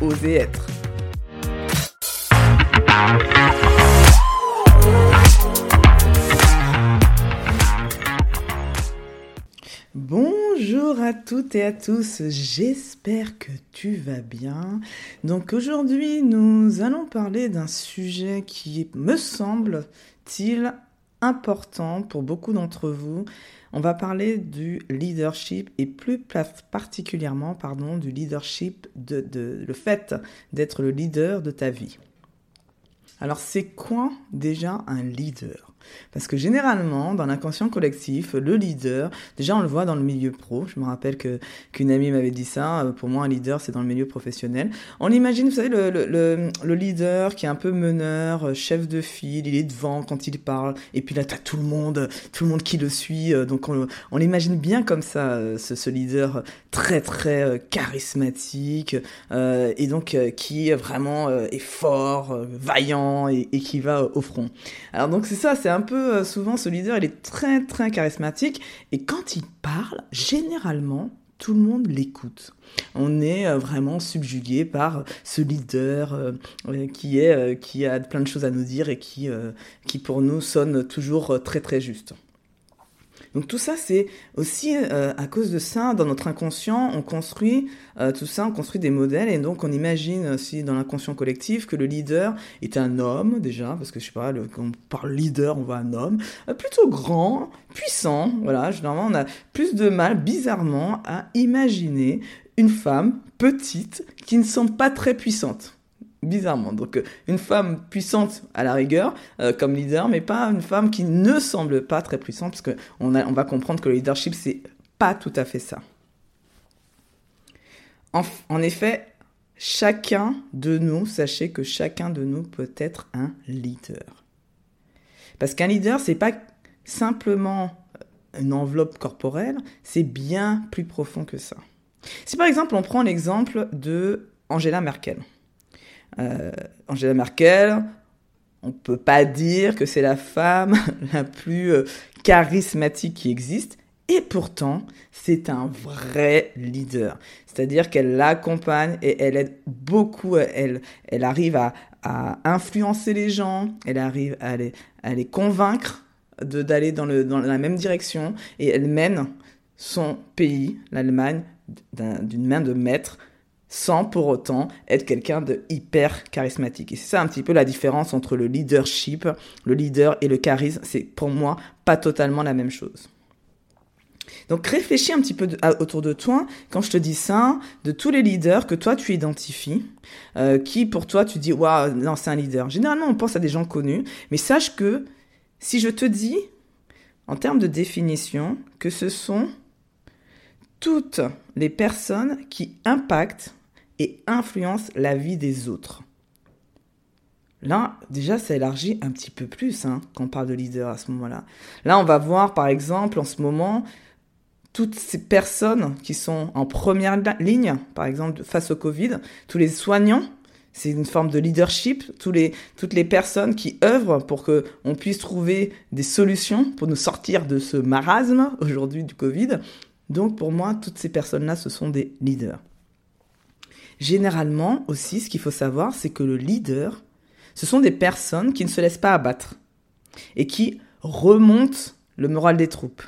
Oser être. Bonjour à toutes et à tous, j'espère que tu vas bien. Donc aujourd'hui nous allons parler d'un sujet qui me semble-t-il important pour beaucoup d'entre vous. On va parler du leadership et plus particulièrement du leadership, de, de le fait d'être le leader de ta vie. Alors c'est quoi déjà un leader? Parce que généralement, dans l'inconscient collectif, le leader, déjà on le voit dans le milieu pro. Je me rappelle que qu'une amie m'avait dit ça. Euh, pour moi, un leader, c'est dans le milieu professionnel. On imagine, vous savez, le, le, le, leader qui est un peu meneur, euh, chef de file, il est devant quand il parle. Et puis là, tu as tout le monde, tout le monde qui le suit. Euh, donc on, on l'imagine bien comme ça, ce, ce, leader très très charismatique et donc qui vraiment est fort, vaillant et, et, qui va au front. Alors donc c'est ça, c'est un peu euh, souvent ce leader, il est très très charismatique et quand il parle, généralement, tout le monde l'écoute. On est euh, vraiment subjugué par ce leader euh, qui est qui a plein de choses à nous dire et qui qui pour nous sonne toujours très très juste. Donc tout ça, c'est aussi euh, à cause de ça, dans notre inconscient, on construit euh, tout ça, on construit des modèles, et donc on imagine aussi dans l'inconscient collectif que le leader est un homme déjà, parce que je sais pas, quand on parle leader, on voit un homme euh, plutôt grand, puissant. Voilà, généralement on a plus de mal, bizarrement, à imaginer une femme petite qui ne semble pas très puissante bizarrement. Donc euh, une femme puissante à la rigueur euh, comme leader, mais pas une femme qui ne semble pas très puissante, parce qu'on on va comprendre que le leadership, c'est pas tout à fait ça. En, en, effet, chacun de nous, sachez que chacun de nous peut être un leader. Parce qu'un leader, c'est pas simplement une enveloppe corporelle, c'est bien plus profond que ça. Si par exemple on prend l'exemple de Angela Merkel. Euh, Angela Merkel, on ne peut pas dire que c'est la femme la plus euh, charismatique qui existe. Et pourtant, c'est un vrai leader. C'est-à-dire qu'elle l'accompagne et elle aide beaucoup. Elle, elle arrive à, influencer les gens, elle arrive à les, convaincre d'aller dans, dans la même direction et elle mène son pays, l'Allemagne, d'une main de maître sans pour autant être quelqu'un de hyper charismatique. Et c'est ça un petit peu la différence entre le leadership, le leader et le charisme. C'est pour moi pas totalement la même chose. Donc réfléchis un petit peu autour de toi quand je te dis ça, de tous les leaders que toi tu identifies, euh, qui pour toi tu dis waouh non c'est un leader. Généralement on pense à des gens connus, mais sache que si je te dis en termes de définition que ce sont toutes les personnes qui impactent influence la vie des autres. Là, déjà, ça élargit un petit peu plus hein, quand on parle de leader à ce moment-là. Là, on va voir, par exemple, en ce moment, toutes ces personnes qui sont en première ligne, par exemple, face au Covid, tous les soignants, c'est une forme de leadership, tous les, toutes les personnes qui œuvrent pour qu'on puisse trouver des solutions pour nous sortir de ce marasme aujourd'hui du Covid. Donc, pour moi, toutes ces personnes-là, ce sont des leaders. Généralement aussi, ce qu'il faut savoir, c'est que le leader, ce sont des personnes qui ne se laissent pas abattre et qui remontent le moral des troupes.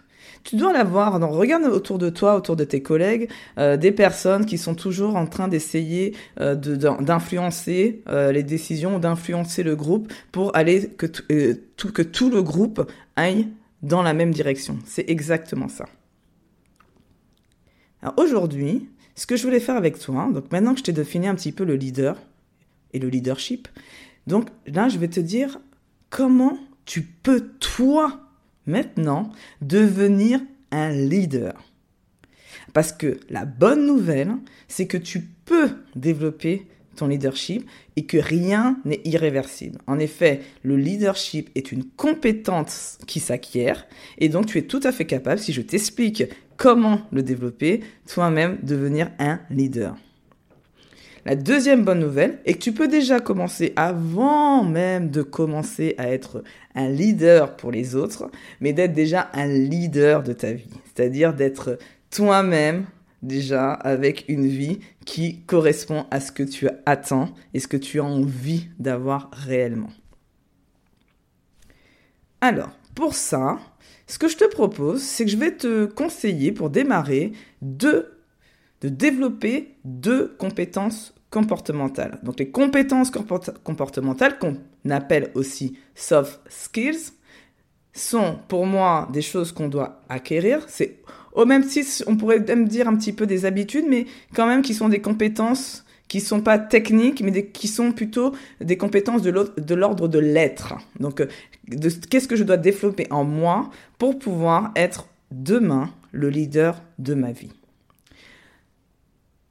Tu dois l'avoir. Regarde autour de toi, autour de tes collègues, euh, des personnes qui sont toujours en train d'essayer euh, d'influencer euh, les décisions, d'influencer le groupe pour aller que, tout, que tout le groupe aille dans la même direction. C'est exactement ça. Alors aujourd'hui, ce que je voulais faire avec toi, donc maintenant que je t'ai défini un petit peu le leader et le leadership, donc là, je vais te dire comment tu peux, toi, maintenant, devenir un leader. Parce que la bonne nouvelle, c'est que tu peux développer ton leadership et que rien n'est irréversible. En effet, le leadership est une compétence qui s'acquiert et donc tu es tout à fait capable, si je t'explique comment le développer, toi-même devenir un leader. La deuxième bonne nouvelle est que tu peux déjà commencer avant même de commencer à être un leader pour les autres, mais d'être déjà un leader de ta vie. C'est-à-dire d'être toi-même déjà avec une vie qui correspond à ce que tu attends et ce que tu as envie d'avoir réellement. Alors, pour ça, ce que je te propose, c'est que je vais te conseiller pour démarrer de, développer deux compétences comportementales. Donc les compétences comportementales qu'on appelle aussi soft skills sont pour moi des choses qu'on doit acquérir. C'est au même titre, on pourrait même dire un petit peu des habitudes, mais quand même qui sont des compétences qui sont pas techniques, mais qui sont plutôt des compétences de l'ordre de l'être. Donc, euh, qu'est-ce que je dois développer en moi pour pouvoir être demain le leader de ma vie?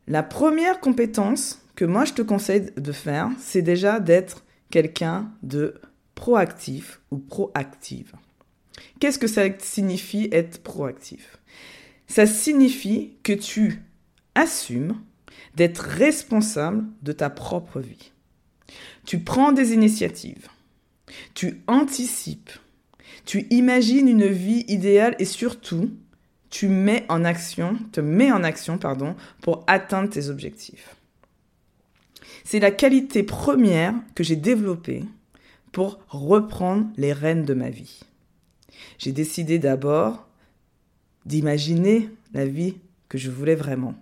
La première compétence que moi je te conseille de faire, c'est déjà d'être quelqu'un de proactif ou proactive. Qu'est-ce que ça signifie être proactif? Ça signifie que tu assumes d'être responsable de ta propre vie. Tu prends des initiatives, tu anticipes, tu imagines une vie idéale et surtout, tu mets en action, te mets en action, pardon, pour atteindre tes objectifs. C'est la qualité première que j'ai développée pour reprendre les rênes de ma vie. J'ai décidé d'abord d'imaginer la vie que je voulais vraiment.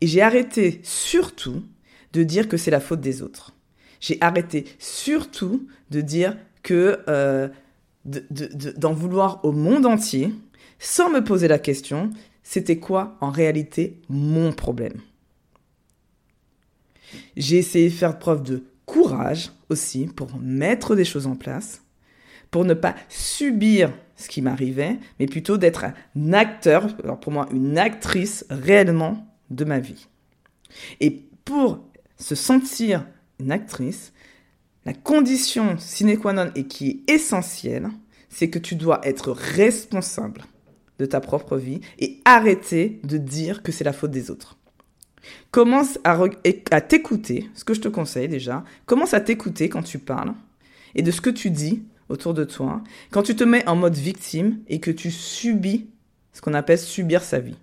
Et j'ai arrêté surtout de dire que c'est la faute des autres. J'ai arrêté surtout de dire que euh, d'en vouloir au monde entier sans me poser la question, c'était quoi en réalité mon problème. J'ai essayé de faire preuve de courage aussi pour mettre des choses en place, pour ne pas subir ce qui m'arrivait, mais plutôt d'être un acteur, alors pour moi une actrice réellement de ma vie. Et pour se sentir une actrice, la condition sine qua non et qui est essentielle, c'est que tu dois être responsable de ta propre vie et arrêter de dire que c'est la faute des autres. Commence à, à t'écouter, ce que je te conseille déjà, commence à t'écouter quand tu parles et de ce que tu dis autour de toi, quand tu te mets en mode victime et que tu subis ce qu'on appelle subir sa vie.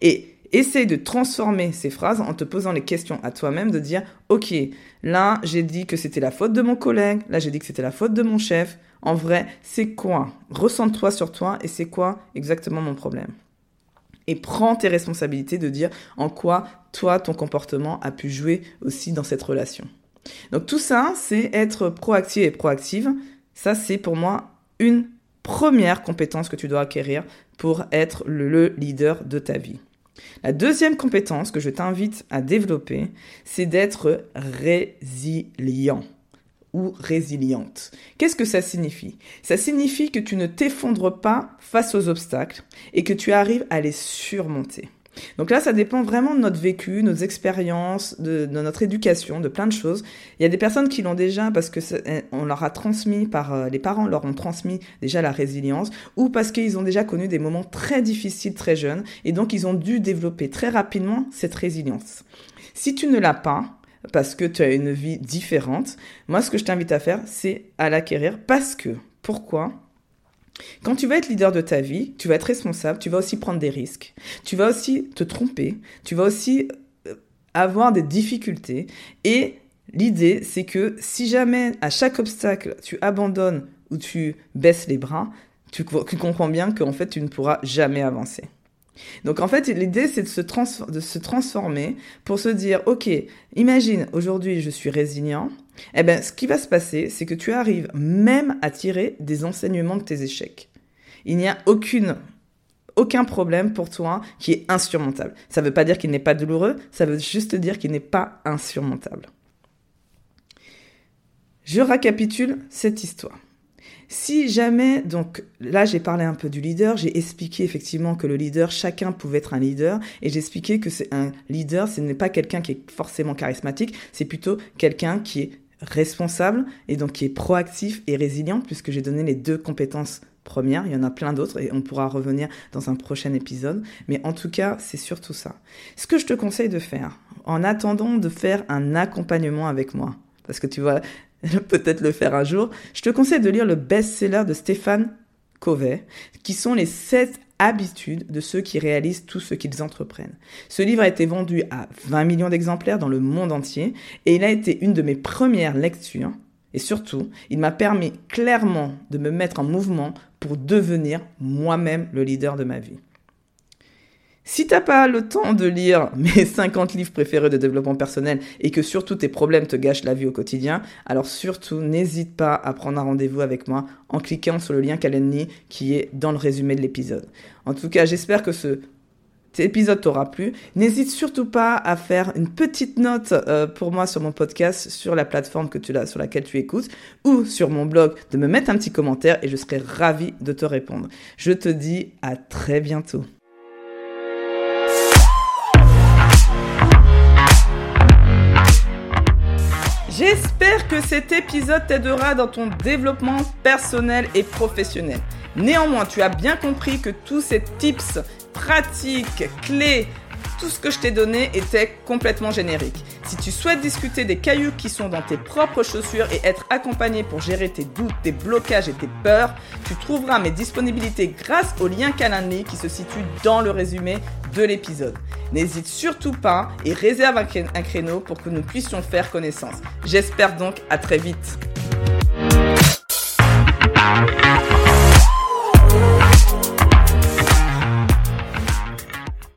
Et Essaye de transformer ces phrases en te posant les questions à toi-même, de dire, ok, là j'ai dit que c'était la faute de mon collègue, là j'ai dit que c'était la faute de mon chef. En vrai, c'est quoi? Ressens-toi sur toi et c'est quoi exactement mon problème? Et prends tes responsabilités de dire en quoi toi, ton comportement a pu jouer aussi dans cette relation. Donc tout ça, c'est être proactif et proactive. Ça, c'est pour moi une première compétence que tu dois acquérir pour être le leader de ta vie. La deuxième compétence que je t'invite à développer, c'est d'être résilient ou résiliente. Qu'est-ce que ça signifie? Ça signifie que tu ne t'effondres pas face aux obstacles et que tu arrives à les surmonter. Donc là, ça dépend vraiment de notre vécu, nos expériences, de, notre éducation, de plein de choses. Il y a des personnes qui l'ont déjà parce que eh, on leur a transmis par euh, les parents leur ont transmis déjà la résilience, ou parce qu'ils ont déjà connu des moments très difficiles très jeunes et donc ils ont dû développer très rapidement cette résilience. Si tu ne l'as pas, parce que tu as une vie différente, moi ce que je t'invite à faire, c'est à l'acquérir parce que pourquoi? Quand tu vas être leader de ta vie, tu vas être responsable, tu vas aussi prendre des risques, tu vas aussi te tromper, tu vas aussi euh, avoir des difficultés. Et l'idée, c'est que si jamais à chaque obstacle, tu abandonnes ou tu baisses les bras, tu, comprends bien qu'en fait, tu ne pourras jamais avancer. Donc en fait, l'idée, c'est de, de se transformer pour se dire, OK, imagine, aujourd'hui, je suis résilient, eh bien, ce qui va se passer, c'est que tu arrives même à tirer des enseignements de tes échecs. Il n'y a aucune, aucun problème pour toi qui est insurmontable. Ça ne veut pas dire qu'il n'est pas douloureux, ça veut juste dire qu'il n'est pas insurmontable. Je récapitule cette histoire. Si jamais, donc là j'ai parlé un peu du leader, j'ai expliqué effectivement que le leader, chacun pouvait être un leader, et j'ai expliqué que c'est un leader, ce n'est pas quelqu'un qui est forcément charismatique, c'est plutôt quelqu'un qui est responsable et donc qui est proactif et résilient, puisque j'ai donné les deux compétences premières. Il y en a plein d'autres et on pourra revenir dans un prochain épisode. Mais en tout cas, c'est surtout ça. Ce que je te conseille de faire, en attendant de faire un accompagnement avec moi, parce que tu vas peut-être le faire un jour, je te conseille de lire le best-seller de Stéphane Covey, qui sont les 7 habitudes de ceux qui réalisent tout ce qu'ils entreprennent. Ce livre a été vendu à 20 millions d'exemplaires dans le monde entier et il a été une de mes premières lectures. Et surtout, il m'a permis clairement de me mettre en mouvement pour devenir moi-même le leader de ma vie. Si t'as pas le temps de lire mes 50 livres préférés de développement personnel et que surtout tes problèmes te gâchent la vie au quotidien, alors surtout n'hésite pas à prendre un rendez-vous avec moi en cliquant sur le lien Calendly qui est dans le résumé de l'épisode. En tout cas, j'espère que ce cet épisode t'aura plu. N'hésite surtout pas à faire une petite note euh, pour moi sur mon podcast, sur la plateforme que tu as, sur laquelle tu écoutes, ou sur mon blog, de me mettre un petit commentaire et je serai ravi de te répondre. Je te dis à très bientôt. Que cet épisode t'aidera dans ton développement personnel et professionnel. Néanmoins, tu as bien compris que tous ces tips, pratiques, clés, tout ce que je t'ai donné était complètement générique. Si tu souhaites discuter des cailloux qui sont dans tes propres chaussures et être accompagné pour gérer tes doutes, tes blocages et tes peurs, tu trouveras mes disponibilités grâce au lien Calendly qui se situe dans le résumé de l'épisode. N'hésite surtout pas et réserve un créneau pour que nous puissions faire connaissance. J'espère donc à très vite.